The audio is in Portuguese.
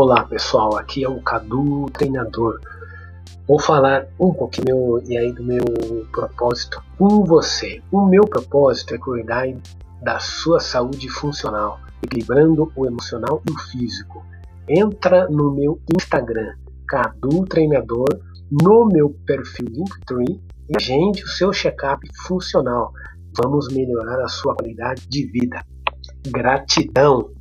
Olá pessoal, aqui é o Cadu Treinador. Vou falar um pouquinho e aí do meu propósito com você. O meu propósito é cuidar da sua saúde funcional, equilibrando o emocional e o físico. Entra no meu Instagram, Cadu Treinador, no meu perfil Linktree e agende o seu check-up funcional. Vamos melhorar a sua qualidade de vida. Gratidão!